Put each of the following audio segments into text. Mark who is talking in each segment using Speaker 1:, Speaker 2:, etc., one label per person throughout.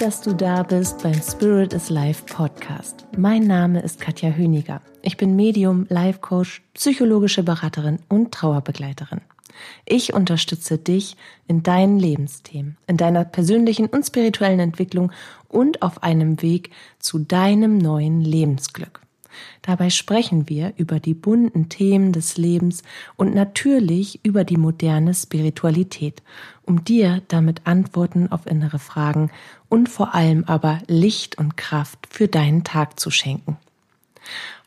Speaker 1: dass du da bist beim Spirit is Life Podcast. Mein Name ist Katja Höniger. Ich bin Medium, Life Coach, psychologische Beraterin und Trauerbegleiterin. Ich unterstütze dich in deinen Lebensthemen, in deiner persönlichen und spirituellen Entwicklung und auf einem Weg zu deinem neuen Lebensglück. Dabei sprechen wir über die bunten Themen des Lebens und natürlich über die moderne Spiritualität, um dir damit Antworten auf innere Fragen und vor allem aber Licht und Kraft für deinen Tag zu schenken.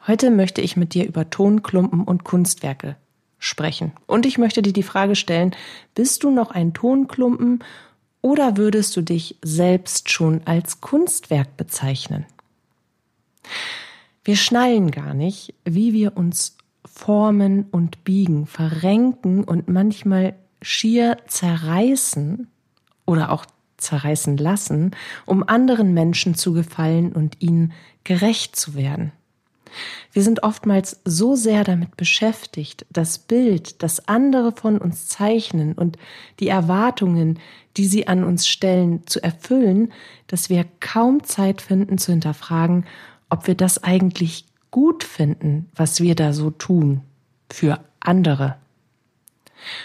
Speaker 1: Heute möchte ich mit dir über Tonklumpen und Kunstwerke sprechen. Und ich möchte dir die Frage stellen, bist du noch ein Tonklumpen oder würdest du dich selbst schon als Kunstwerk bezeichnen? Wir schnallen gar nicht, wie wir uns formen und biegen, verrenken und manchmal schier zerreißen oder auch zerreißen lassen, um anderen Menschen zu gefallen und ihnen gerecht zu werden. Wir sind oftmals so sehr damit beschäftigt, das Bild, das andere von uns zeichnen und die Erwartungen, die sie an uns stellen, zu erfüllen, dass wir kaum Zeit finden zu hinterfragen, ob wir das eigentlich gut finden, was wir da so tun für andere.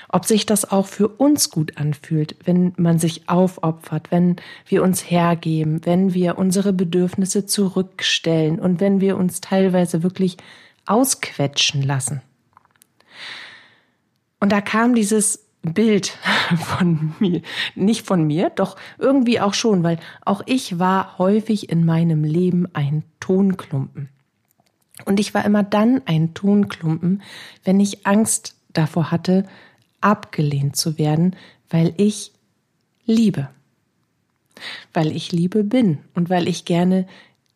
Speaker 1: Ob sich das auch für uns gut anfühlt, wenn man sich aufopfert, wenn wir uns hergeben, wenn wir unsere Bedürfnisse zurückstellen und wenn wir uns teilweise wirklich ausquetschen lassen. Und da kam dieses Bild von mir, nicht von mir, doch irgendwie auch schon, weil auch ich war häufig in meinem Leben ein Tonklumpen. Und ich war immer dann ein Tonklumpen, wenn ich Angst davor hatte, abgelehnt zu werden, weil ich liebe. Weil ich Liebe bin und weil ich gerne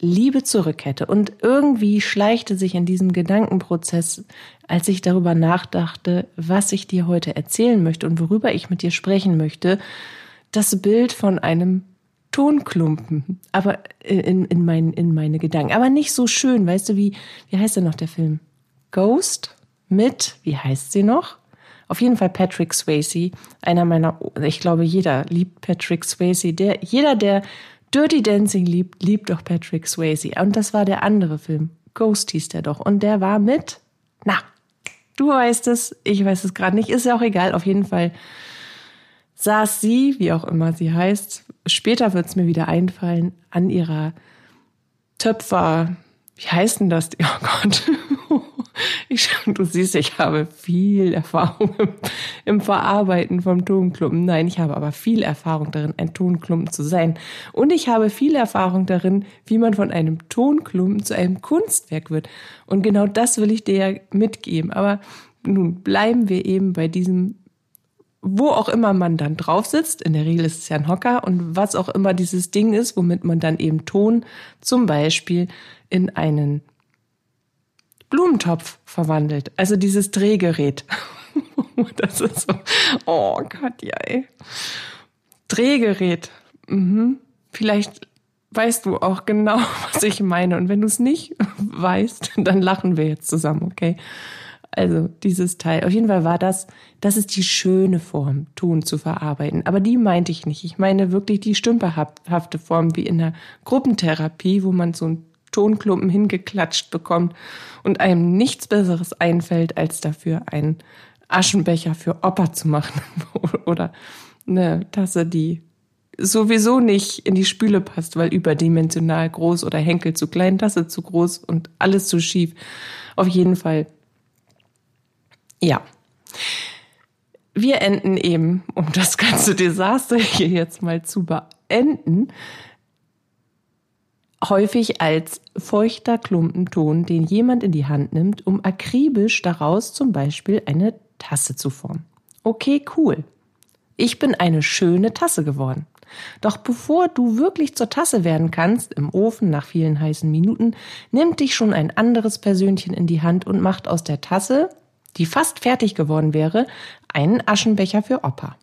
Speaker 1: Liebe zurück hätte. Und irgendwie schleichte sich in diesem Gedankenprozess, als ich darüber nachdachte, was ich dir heute erzählen möchte und worüber ich mit dir sprechen möchte, das Bild von einem Tonklumpen, aber in, in, mein, in meine Gedanken. Aber nicht so schön, weißt du, wie, wie heißt denn noch der Film? Ghost mit, wie heißt sie noch? Auf jeden Fall Patrick Swayze, einer meiner, ich glaube, jeder liebt Patrick Swayze. Der, jeder, der Dirty Dancing liebt, liebt doch Patrick Swayze. Und das war der andere Film. Ghost hieß der doch. Und der war mit, na, du weißt es, ich weiß es gerade nicht, ist ja auch egal. Auf jeden Fall saß sie, wie auch immer sie heißt, später wird es mir wieder einfallen, an ihrer Töpfer, wie heißt denn das? Oh Gott. Ich, du siehst, ich habe viel Erfahrung im, im, Verarbeiten vom Tonklumpen. Nein, ich habe aber viel Erfahrung darin, ein Tonklumpen zu sein. Und ich habe viel Erfahrung darin, wie man von einem Tonklumpen zu einem Kunstwerk wird. Und genau das will ich dir ja mitgeben. Aber nun bleiben wir eben bei diesem wo auch immer man dann drauf sitzt, in der Regel ist es ja ein Hocker und was auch immer dieses Ding ist, womit man dann eben Ton zum Beispiel in einen Blumentopf verwandelt. Also dieses Drehgerät. das ist so, oh Gott, ja, ey. Drehgerät. Mhm. Vielleicht weißt du auch genau, was ich meine. Und wenn du es nicht weißt, dann lachen wir jetzt zusammen, okay? Also dieses Teil. Auf jeden Fall war das, das ist die schöne Form, Ton zu verarbeiten. Aber die meinte ich nicht. Ich meine wirklich die stümperhafte Form wie in der Gruppentherapie, wo man so ein Tonklumpen hingeklatscht bekommt und einem nichts Besseres einfällt, als dafür einen Aschenbecher für Opa zu machen oder eine Tasse, die sowieso nicht in die Spüle passt, weil überdimensional groß oder Henkel zu klein, Tasse zu groß und alles zu schief. Auf jeden Fall. Ja. Wir enden eben, um das ganze Desaster hier jetzt mal zu beenden, häufig als feuchter Klumpenton, den jemand in die Hand nimmt, um akribisch daraus zum Beispiel eine Tasse zu formen. Okay, cool. Ich bin eine schöne Tasse geworden. Doch bevor du wirklich zur Tasse werden kannst, im Ofen nach vielen heißen Minuten, nimmt dich schon ein anderes Persönchen in die Hand und macht aus der Tasse, die fast fertig geworden wäre, einen Aschenbecher für Opa.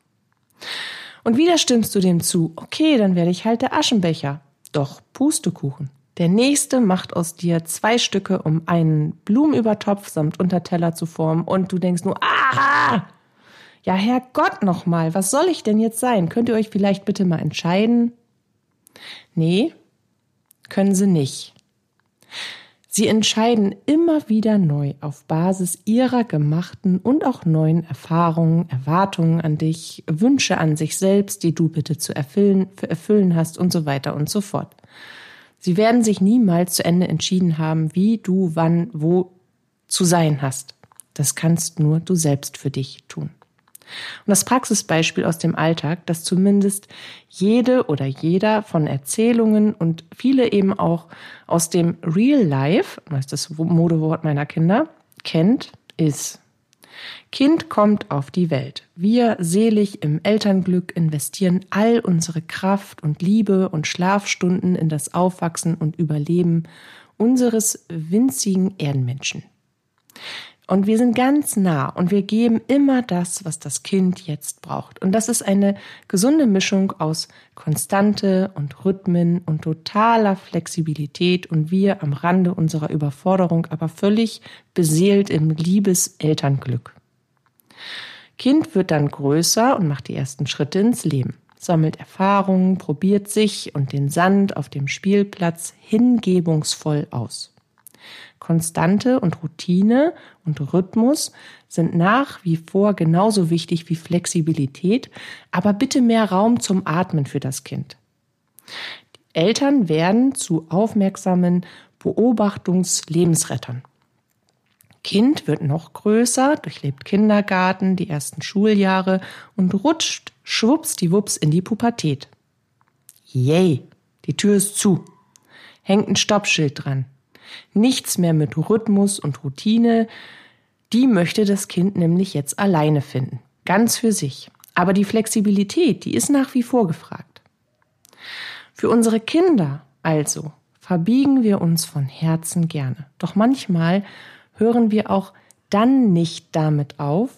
Speaker 1: Und wieder stimmst du dem zu, okay, dann werde ich halt der Aschenbecher. Doch Pustekuchen. Der nächste macht aus dir zwei Stücke, um einen Blumenübertopf samt Unterteller zu formen und du denkst nur, ah! Ja, Herrgott nochmal, was soll ich denn jetzt sein? Könnt ihr euch vielleicht bitte mal entscheiden? Nee, können sie nicht. Sie entscheiden immer wieder neu auf Basis ihrer gemachten und auch neuen Erfahrungen, Erwartungen an dich, Wünsche an sich selbst, die du bitte zu erfüllen, für erfüllen hast und so weiter und so fort. Sie werden sich niemals zu Ende entschieden haben, wie du wann wo zu sein hast. Das kannst nur du selbst für dich tun. Und das Praxisbeispiel aus dem Alltag, das zumindest jede oder jeder von Erzählungen und viele eben auch aus dem Real Life, das ist das Modewort meiner Kinder, kennt, ist Kind kommt auf die Welt. Wir, selig im Elternglück, investieren all unsere Kraft und Liebe und Schlafstunden in das Aufwachsen und Überleben unseres winzigen Erdenmenschen. Und wir sind ganz nah und wir geben immer das, was das Kind jetzt braucht. Und das ist eine gesunde Mischung aus Konstante und Rhythmen und totaler Flexibilität und wir am Rande unserer Überforderung, aber völlig beseelt im Liebeselternglück. Kind wird dann größer und macht die ersten Schritte ins Leben, sammelt Erfahrungen, probiert sich und den Sand auf dem Spielplatz hingebungsvoll aus. Konstante und Routine und Rhythmus sind nach wie vor genauso wichtig wie Flexibilität, aber bitte mehr Raum zum Atmen für das Kind. Die Eltern werden zu aufmerksamen Beobachtungs-Lebensrettern. Kind wird noch größer, durchlebt Kindergarten, die ersten Schuljahre und rutscht schwuppsdiwupps in die Pubertät. Yay, die Tür ist zu. Hängt ein Stoppschild dran. Nichts mehr mit Rhythmus und Routine. Die möchte das Kind nämlich jetzt alleine finden. Ganz für sich. Aber die Flexibilität, die ist nach wie vor gefragt. Für unsere Kinder also verbiegen wir uns von Herzen gerne. Doch manchmal hören wir auch dann nicht damit auf,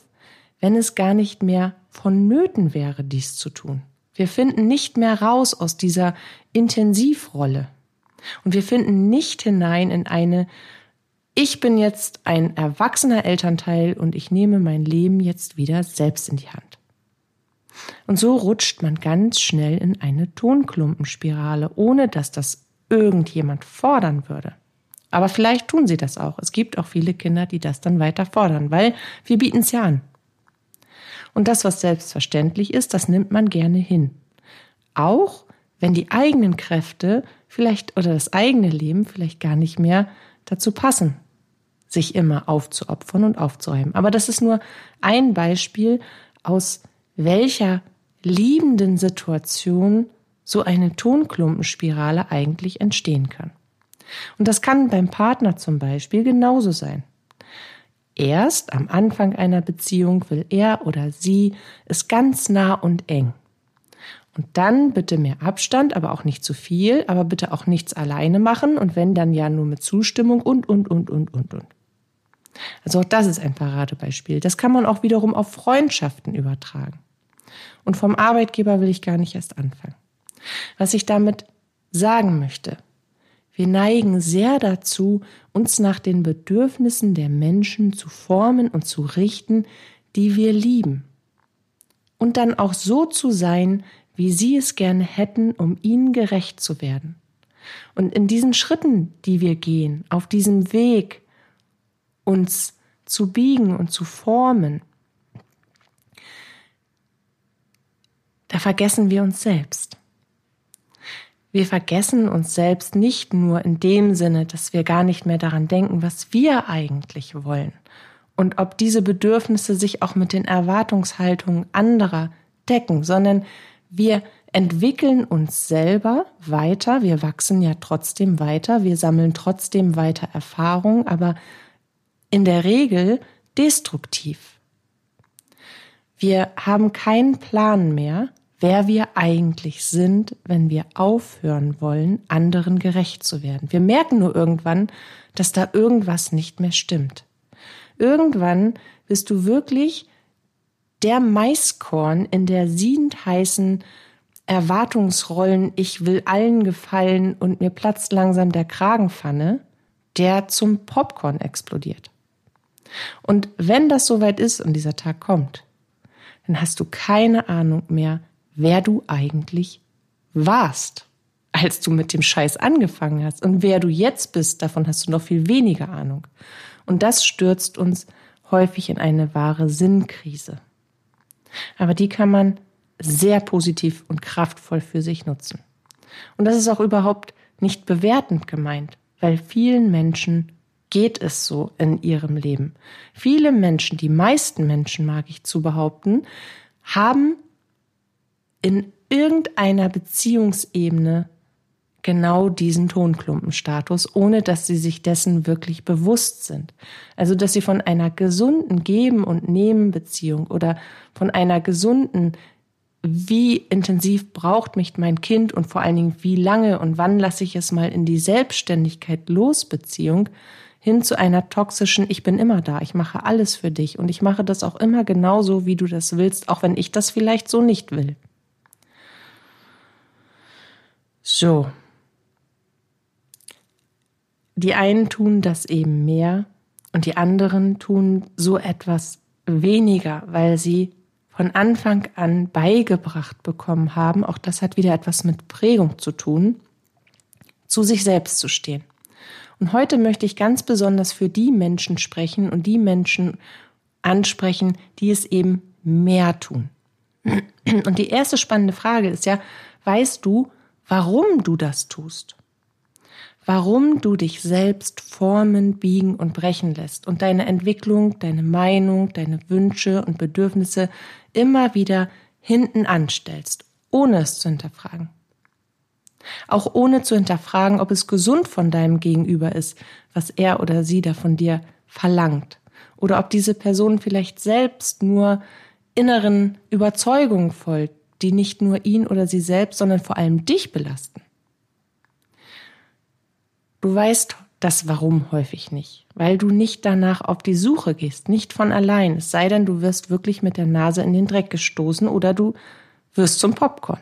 Speaker 1: wenn es gar nicht mehr vonnöten wäre, dies zu tun. Wir finden nicht mehr raus aus dieser Intensivrolle. Und wir finden nicht hinein in eine, ich bin jetzt ein erwachsener Elternteil und ich nehme mein Leben jetzt wieder selbst in die Hand. Und so rutscht man ganz schnell in eine Tonklumpenspirale, ohne dass das irgendjemand fordern würde. Aber vielleicht tun sie das auch. Es gibt auch viele Kinder, die das dann weiter fordern, weil wir bieten es ja an. Und das, was selbstverständlich ist, das nimmt man gerne hin. Auch wenn die eigenen Kräfte vielleicht oder das eigene Leben vielleicht gar nicht mehr dazu passen, sich immer aufzuopfern und aufzuräumen. Aber das ist nur ein Beispiel, aus welcher liebenden Situation so eine Tonklumpenspirale eigentlich entstehen kann. Und das kann beim Partner zum Beispiel genauso sein. Erst am Anfang einer Beziehung will er oder sie es ganz nah und eng. Und dann bitte mehr Abstand, aber auch nicht zu viel, aber bitte auch nichts alleine machen und wenn dann ja nur mit Zustimmung und, und, und, und, und, und. Also auch das ist ein Paradebeispiel. Das kann man auch wiederum auf Freundschaften übertragen. Und vom Arbeitgeber will ich gar nicht erst anfangen. Was ich damit sagen möchte, wir neigen sehr dazu, uns nach den Bedürfnissen der Menschen zu formen und zu richten, die wir lieben. Und dann auch so zu sein, wie sie es gerne hätten, um ihnen gerecht zu werden. Und in diesen Schritten, die wir gehen, auf diesem Weg, uns zu biegen und zu formen, da vergessen wir uns selbst. Wir vergessen uns selbst nicht nur in dem Sinne, dass wir gar nicht mehr daran denken, was wir eigentlich wollen und ob diese Bedürfnisse sich auch mit den Erwartungshaltungen anderer decken, sondern wir entwickeln uns selber weiter, wir wachsen ja trotzdem weiter, wir sammeln trotzdem weiter Erfahrung, aber in der Regel destruktiv. Wir haben keinen Plan mehr, wer wir eigentlich sind, wenn wir aufhören wollen, anderen gerecht zu werden. Wir merken nur irgendwann, dass da irgendwas nicht mehr stimmt. Irgendwann bist du wirklich der Maiskorn in der siedend heißen Erwartungsrollen, ich will allen gefallen und mir platzt langsam der Kragenpfanne, der zum Popcorn explodiert. Und wenn das soweit ist und dieser Tag kommt, dann hast du keine Ahnung mehr, wer du eigentlich warst. als du mit dem Scheiß angefangen hast. Und wer du jetzt bist, davon hast du noch viel weniger Ahnung. Und das stürzt uns häufig in eine wahre Sinnkrise. Aber die kann man sehr positiv und kraftvoll für sich nutzen. Und das ist auch überhaupt nicht bewertend gemeint, weil vielen Menschen geht es so in ihrem Leben. Viele Menschen, die meisten Menschen, mag ich zu behaupten, haben in irgendeiner Beziehungsebene genau diesen Tonklumpenstatus, ohne dass sie sich dessen wirklich bewusst sind. Also, dass sie von einer gesunden Geben- und Nehmen-Beziehung oder von einer gesunden, wie intensiv braucht mich mein Kind und vor allen Dingen, wie lange und wann lasse ich es mal in die Selbstständigkeit los Beziehung hin zu einer toxischen, ich bin immer da, ich mache alles für dich und ich mache das auch immer genauso, wie du das willst, auch wenn ich das vielleicht so nicht will. So, die einen tun das eben mehr und die anderen tun so etwas weniger, weil sie von Anfang an beigebracht bekommen haben, auch das hat wieder etwas mit Prägung zu tun, zu sich selbst zu stehen. Und heute möchte ich ganz besonders für die Menschen sprechen und die Menschen ansprechen, die es eben mehr tun. Und die erste spannende Frage ist ja, weißt du, warum du das tust? Warum du dich selbst formen, biegen und brechen lässt und deine Entwicklung, deine Meinung, deine Wünsche und Bedürfnisse immer wieder hinten anstellst, ohne es zu hinterfragen. Auch ohne zu hinterfragen, ob es gesund von deinem Gegenüber ist, was er oder sie da von dir verlangt. Oder ob diese Person vielleicht selbst nur inneren Überzeugungen folgt, die nicht nur ihn oder sie selbst, sondern vor allem dich belasten. Du weißt das Warum häufig nicht, weil du nicht danach auf die Suche gehst, nicht von allein, es sei denn, du wirst wirklich mit der Nase in den Dreck gestoßen oder du wirst zum Popcorn.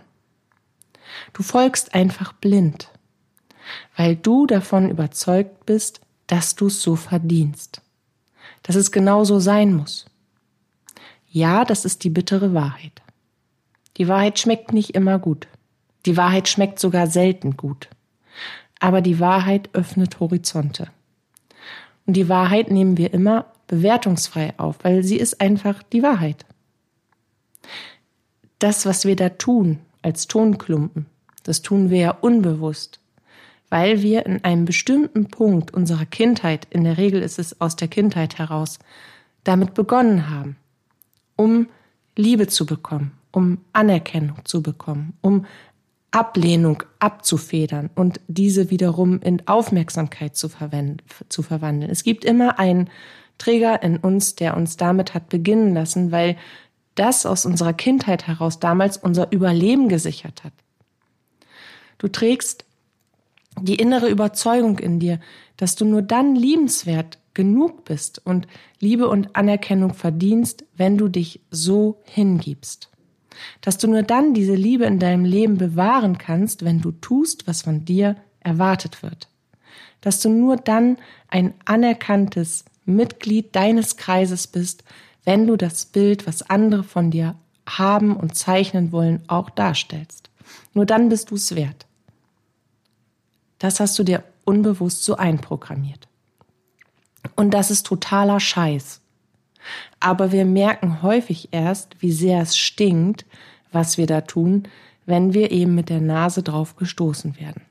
Speaker 1: Du folgst einfach blind, weil du davon überzeugt bist, dass du es so verdienst, dass es genau so sein muss. Ja, das ist die bittere Wahrheit. Die Wahrheit schmeckt nicht immer gut. Die Wahrheit schmeckt sogar selten gut. Aber die Wahrheit öffnet Horizonte. Und die Wahrheit nehmen wir immer bewertungsfrei auf, weil sie ist einfach die Wahrheit. Das, was wir da tun als Tonklumpen, das tun wir ja unbewusst, weil wir in einem bestimmten Punkt unserer Kindheit, in der Regel ist es aus der Kindheit heraus, damit begonnen haben, um Liebe zu bekommen, um Anerkennung zu bekommen, um Ablehnung abzufedern und diese wiederum in Aufmerksamkeit zu, zu verwandeln. Es gibt immer einen Träger in uns, der uns damit hat beginnen lassen, weil das aus unserer Kindheit heraus damals unser Überleben gesichert hat. Du trägst die innere Überzeugung in dir, dass du nur dann liebenswert genug bist und Liebe und Anerkennung verdienst, wenn du dich so hingibst dass du nur dann diese Liebe in deinem Leben bewahren kannst, wenn du tust, was von dir erwartet wird. Dass du nur dann ein anerkanntes Mitglied deines Kreises bist, wenn du das Bild, was andere von dir haben und zeichnen wollen, auch darstellst. Nur dann bist du es wert. Das hast du dir unbewusst so einprogrammiert. Und das ist totaler Scheiß. Aber wir merken häufig erst, wie sehr es stinkt, was wir da tun, wenn wir eben mit der Nase drauf gestoßen werden.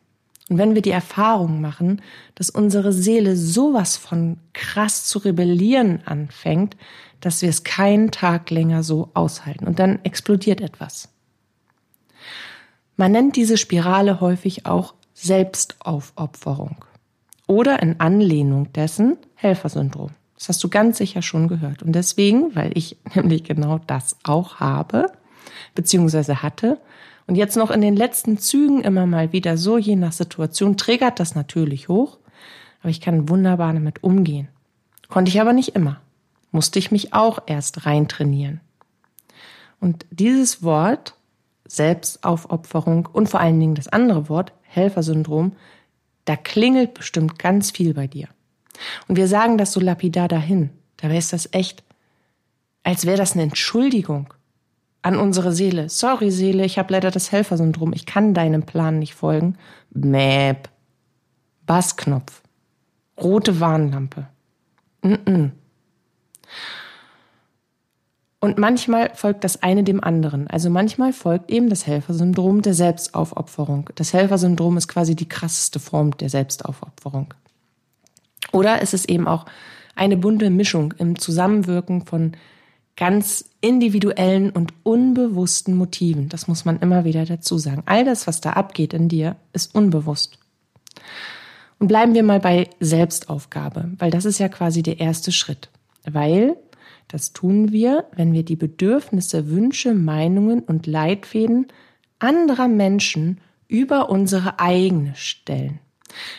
Speaker 1: Und wenn wir die Erfahrung machen, dass unsere Seele sowas von krass zu rebellieren anfängt, dass wir es keinen Tag länger so aushalten. Und dann explodiert etwas. Man nennt diese Spirale häufig auch Selbstaufopferung oder in Anlehnung dessen Helfersyndrom. Das hast du ganz sicher schon gehört. Und deswegen, weil ich nämlich genau das auch habe, beziehungsweise hatte, und jetzt noch in den letzten Zügen immer mal wieder so, je nach Situation, triggert das natürlich hoch, aber ich kann wunderbar damit umgehen. Konnte ich aber nicht immer. Musste ich mich auch erst reintrainieren. Und dieses Wort, Selbstaufopferung und vor allen Dingen das andere Wort, Helfersyndrom, da klingelt bestimmt ganz viel bei dir. Und wir sagen das so lapidar dahin. Dabei ist das echt, als wäre das eine Entschuldigung. an unsere Seele. Sorry, Seele, ich habe leider das Helfersyndrom. Ich kann deinem Plan nicht folgen. Mäp. Bassknopf. Rote Warnlampe. Mm -mm. Und manchmal folgt das eine dem anderen. Also manchmal folgt eben das Helfersyndrom der Selbstaufopferung. Das Helfersyndrom ist quasi die krasseste Form der Selbstaufopferung. Oder es ist eben auch eine bunte Mischung im Zusammenwirken von ganz individuellen und unbewussten Motiven. Das muss man immer wieder dazu sagen. All das, was da abgeht in dir, ist unbewusst. Und bleiben wir mal bei Selbstaufgabe, weil das ist ja quasi der erste Schritt. Weil das tun wir, wenn wir die Bedürfnisse, Wünsche, Meinungen und Leitfäden anderer Menschen über unsere eigene stellen.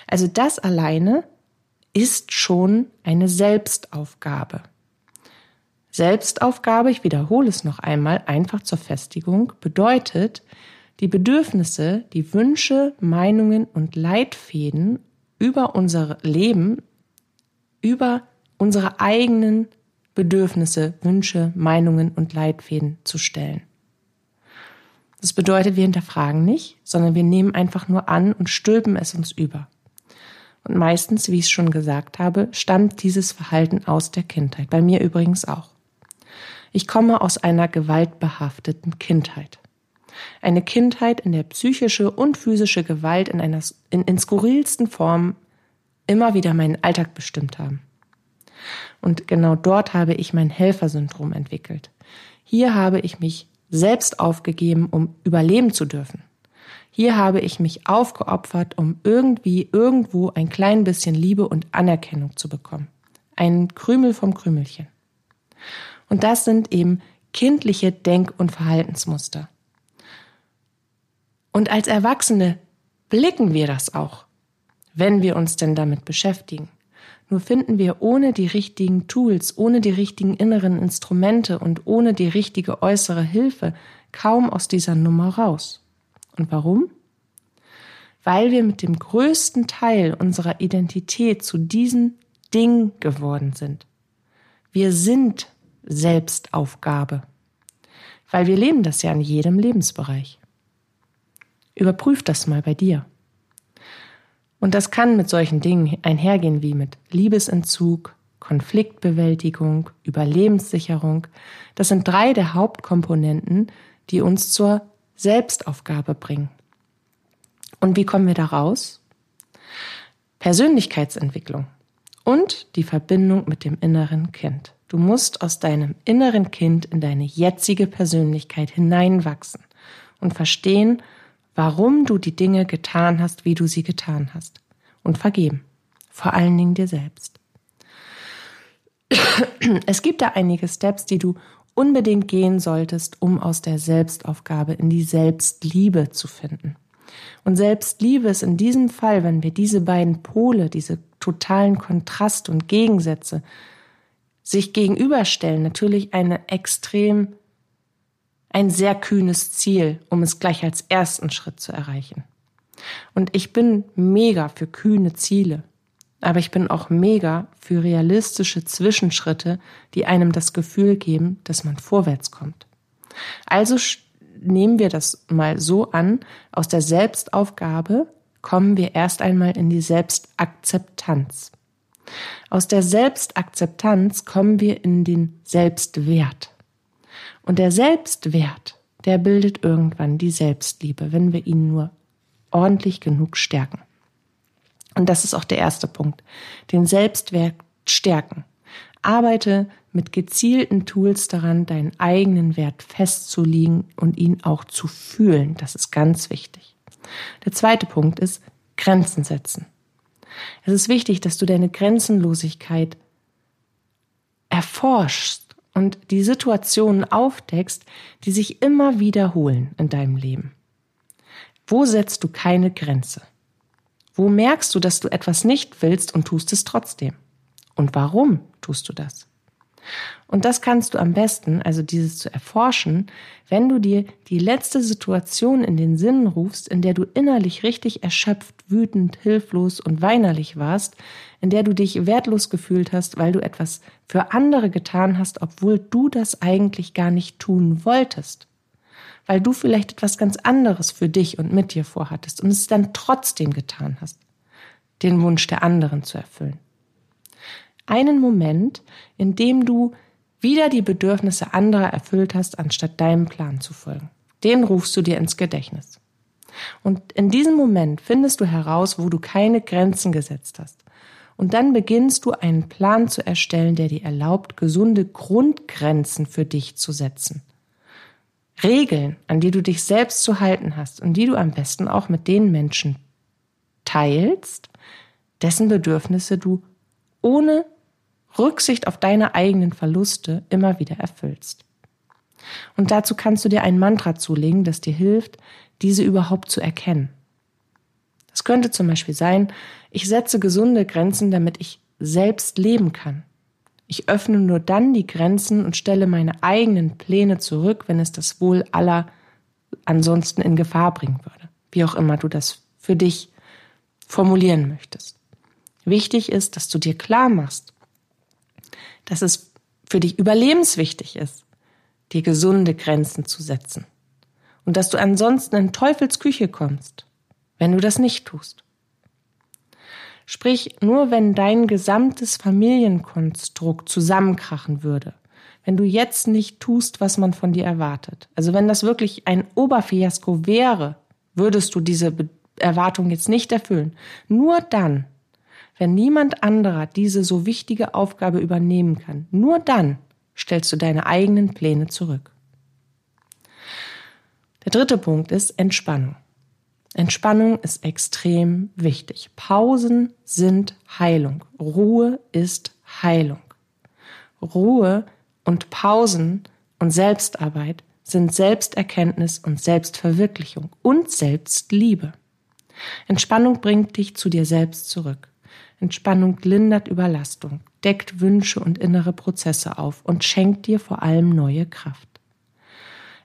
Speaker 1: Also das alleine ist schon eine Selbstaufgabe. Selbstaufgabe, ich wiederhole es noch einmal, einfach zur Festigung, bedeutet, die Bedürfnisse, die Wünsche, Meinungen und Leitfäden über unser Leben, über unsere eigenen Bedürfnisse, Wünsche, Meinungen und Leitfäden zu stellen. Das bedeutet, wir hinterfragen nicht, sondern wir nehmen einfach nur an und stülpen es uns über. Und meistens, wie ich schon gesagt habe, stammt dieses Verhalten aus der Kindheit. Bei mir übrigens auch. Ich komme aus einer gewaltbehafteten Kindheit. Eine Kindheit, in der psychische und physische Gewalt in einer in, in skurrilsten Formen immer wieder meinen Alltag bestimmt haben. Und genau dort habe ich mein Helfersyndrom entwickelt. Hier habe ich mich selbst aufgegeben, um überleben zu dürfen. Hier habe ich mich aufgeopfert, um irgendwie irgendwo ein klein bisschen Liebe und Anerkennung zu bekommen. Ein Krümel vom Krümelchen. Und das sind eben kindliche Denk- und Verhaltensmuster. Und als Erwachsene blicken wir das auch, wenn wir uns denn damit beschäftigen. Nur finden wir ohne die richtigen Tools, ohne die richtigen inneren Instrumente und ohne die richtige äußere Hilfe kaum aus dieser Nummer raus. Und warum? Weil wir mit dem größten Teil unserer Identität zu diesem Ding geworden sind. Wir sind Selbstaufgabe. Weil wir leben das ja in jedem Lebensbereich. Überprüf das mal bei dir. Und das kann mit solchen Dingen einhergehen wie mit Liebesentzug, Konfliktbewältigung, Überlebenssicherung. Das sind drei der Hauptkomponenten, die uns zur Selbstaufgabe bringen. Und wie kommen wir da raus? Persönlichkeitsentwicklung und die Verbindung mit dem inneren Kind. Du musst aus deinem inneren Kind in deine jetzige Persönlichkeit hineinwachsen und verstehen, warum du die Dinge getan hast, wie du sie getan hast. Und vergeben. Vor allen Dingen dir selbst. Es gibt da einige Steps, die du unbedingt gehen solltest, um aus der Selbstaufgabe in die Selbstliebe zu finden. Und Selbstliebe ist in diesem Fall, wenn wir diese beiden Pole, diese totalen Kontrast und Gegensätze sich gegenüberstellen, natürlich eine extrem ein sehr kühnes Ziel, um es gleich als ersten Schritt zu erreichen. Und ich bin mega für kühne Ziele, aber ich bin auch mega für realistische Zwischenschritte, die einem das Gefühl geben, dass man vorwärts kommt. Also nehmen wir das mal so an, aus der Selbstaufgabe kommen wir erst einmal in die Selbstakzeptanz. Aus der Selbstakzeptanz kommen wir in den Selbstwert. Und der Selbstwert, der bildet irgendwann die Selbstliebe, wenn wir ihn nur ordentlich genug stärken. Und das ist auch der erste Punkt. Den Selbstwert stärken. Arbeite mit gezielten Tools daran, deinen eigenen Wert festzulegen und ihn auch zu fühlen. Das ist ganz wichtig. Der zweite Punkt ist Grenzen setzen. Es ist wichtig, dass du deine Grenzenlosigkeit erforschst und die Situationen aufdeckst, die sich immer wiederholen in deinem Leben. Wo setzt du keine Grenze? Wo merkst du, dass du etwas nicht willst und tust es trotzdem? Und warum tust du das? Und das kannst du am besten, also dieses zu erforschen, wenn du dir die letzte Situation in den Sinn rufst, in der du innerlich richtig erschöpft, wütend, hilflos und weinerlich warst, in der du dich wertlos gefühlt hast, weil du etwas für andere getan hast, obwohl du das eigentlich gar nicht tun wolltest. Weil du vielleicht etwas ganz anderes für dich und mit dir vorhattest und es dann trotzdem getan hast, den Wunsch der anderen zu erfüllen. Einen Moment, in dem du wieder die Bedürfnisse anderer erfüllt hast, anstatt deinem Plan zu folgen. Den rufst du dir ins Gedächtnis. Und in diesem Moment findest du heraus, wo du keine Grenzen gesetzt hast. Und dann beginnst du einen Plan zu erstellen, der dir erlaubt, gesunde Grundgrenzen für dich zu setzen. Regeln, an die du dich selbst zu halten hast und die du am besten auch mit den Menschen teilst, dessen Bedürfnisse du ohne Rücksicht auf deine eigenen Verluste immer wieder erfüllst. Und dazu kannst du dir ein Mantra zulegen, das dir hilft, diese überhaupt zu erkennen. Das könnte zum Beispiel sein, ich setze gesunde Grenzen, damit ich selbst leben kann. Ich öffne nur dann die Grenzen und stelle meine eigenen Pläne zurück, wenn es das Wohl aller ansonsten in Gefahr bringen würde. Wie auch immer du das für dich formulieren möchtest. Wichtig ist, dass du dir klar machst, dass es für dich überlebenswichtig ist, dir gesunde Grenzen zu setzen. Und dass du ansonsten in Teufelsküche kommst, wenn du das nicht tust. Sprich, nur wenn dein gesamtes Familienkonstrukt zusammenkrachen würde, wenn du jetzt nicht tust, was man von dir erwartet, also wenn das wirklich ein Oberfiasko wäre, würdest du diese Erwartung jetzt nicht erfüllen. Nur dann, wenn niemand anderer diese so wichtige Aufgabe übernehmen kann, nur dann stellst du deine eigenen Pläne zurück. Der dritte Punkt ist Entspannung. Entspannung ist extrem wichtig. Pausen sind Heilung. Ruhe ist Heilung. Ruhe und Pausen und Selbstarbeit sind Selbsterkenntnis und Selbstverwirklichung und Selbstliebe. Entspannung bringt dich zu dir selbst zurück. Entspannung lindert Überlastung, deckt Wünsche und innere Prozesse auf und schenkt dir vor allem neue Kraft.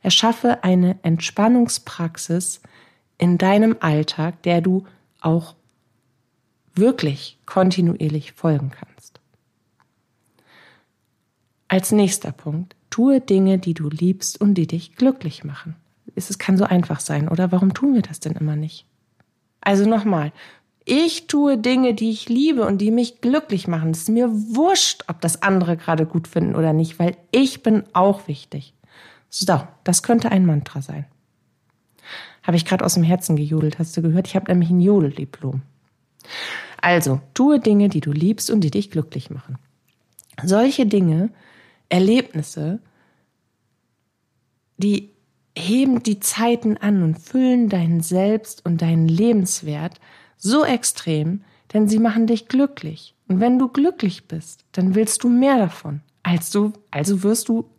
Speaker 1: Erschaffe eine Entspannungspraxis, in deinem Alltag, der du auch wirklich kontinuierlich folgen kannst. Als nächster Punkt, tue Dinge, die du liebst und die dich glücklich machen. Es kann so einfach sein, oder? Warum tun wir das denn immer nicht? Also nochmal, ich tue Dinge, die ich liebe und die mich glücklich machen. Es ist mir wurscht, ob das andere gerade gut finden oder nicht, weil ich bin auch wichtig. So, das könnte ein Mantra sein. Habe ich gerade aus dem Herzen gejodelt, hast du gehört? Ich habe nämlich ein Jodeldiplom. Also, tue Dinge, die du liebst und die dich glücklich machen. Solche Dinge, Erlebnisse, die heben die Zeiten an und füllen deinen Selbst und deinen Lebenswert so extrem, denn sie machen dich glücklich. Und wenn du glücklich bist, dann willst du mehr davon. Also, also wirst du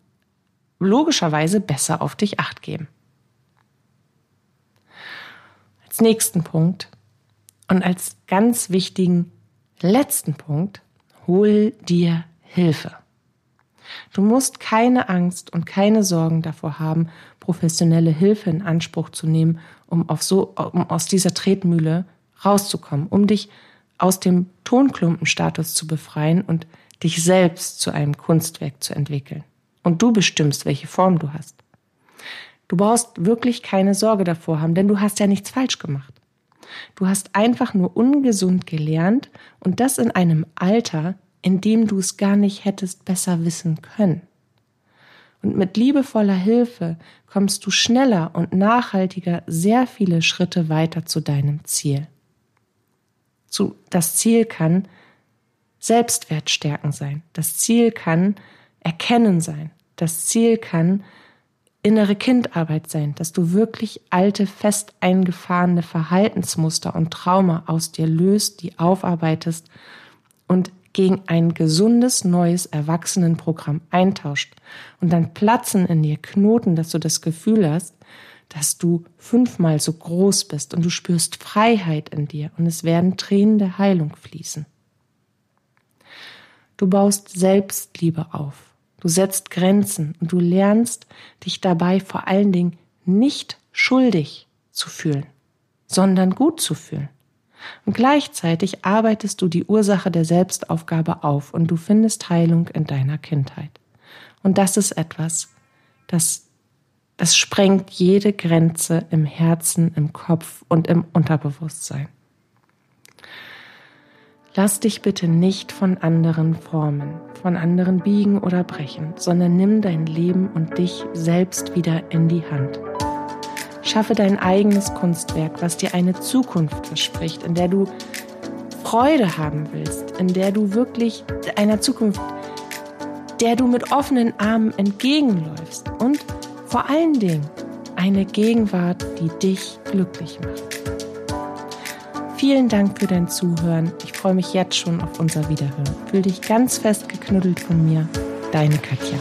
Speaker 1: logischerweise besser auf dich acht geben als nächsten Punkt und als ganz wichtigen letzten Punkt, hol dir Hilfe. Du musst keine Angst und keine Sorgen davor haben, professionelle Hilfe in Anspruch zu nehmen, um, auf so, um aus dieser Tretmühle rauszukommen, um dich aus dem Tonklumpenstatus zu befreien und dich selbst zu einem Kunstwerk zu entwickeln. Und du bestimmst, welche Form du hast. Du brauchst wirklich keine Sorge davor haben, denn du hast ja nichts falsch gemacht. Du hast einfach nur ungesund gelernt und das in einem Alter, in dem du es gar nicht hättest besser wissen können. Und mit liebevoller Hilfe kommst du schneller und nachhaltiger sehr viele Schritte weiter zu deinem Ziel. Zu, das Ziel kann Selbstwertstärken sein. Das Ziel kann Erkennen sein. Das Ziel kann innere Kindarbeit sein, dass du wirklich alte, fest eingefahrene Verhaltensmuster und Trauma aus dir löst, die aufarbeitest und gegen ein gesundes, neues Erwachsenenprogramm eintauscht. Und dann platzen in dir Knoten, dass du das Gefühl hast, dass du fünfmal so groß bist und du spürst Freiheit in dir und es werden Tränen der Heilung fließen. Du baust Selbstliebe auf. Du setzt Grenzen und du lernst dich dabei vor allen Dingen nicht schuldig zu fühlen, sondern gut zu fühlen. Und gleichzeitig arbeitest du die Ursache der Selbstaufgabe auf und du findest Heilung in deiner Kindheit. Und das ist etwas, das Das sprengt jede Grenze im Herzen, im Kopf und im Unterbewusstsein. Lass dich bitte nicht von anderen formen, von anderen biegen oder brechen, sondern nimm dein Leben und dich selbst wieder in die Hand. Schaffe dein eigenes Kunstwerk, was dir eine Zukunft verspricht, in der du Freude haben willst, in der du wirklich einer Zukunft, der du mit offenen Armen entgegenläufst und vor allen Dingen eine Gegenwart, die dich glücklich macht. Vielen Dank für dein Zuhören. Ich freue mich jetzt schon auf unser Wiederhören. Fühl dich ganz fest geknuddelt von mir. Deine Katja.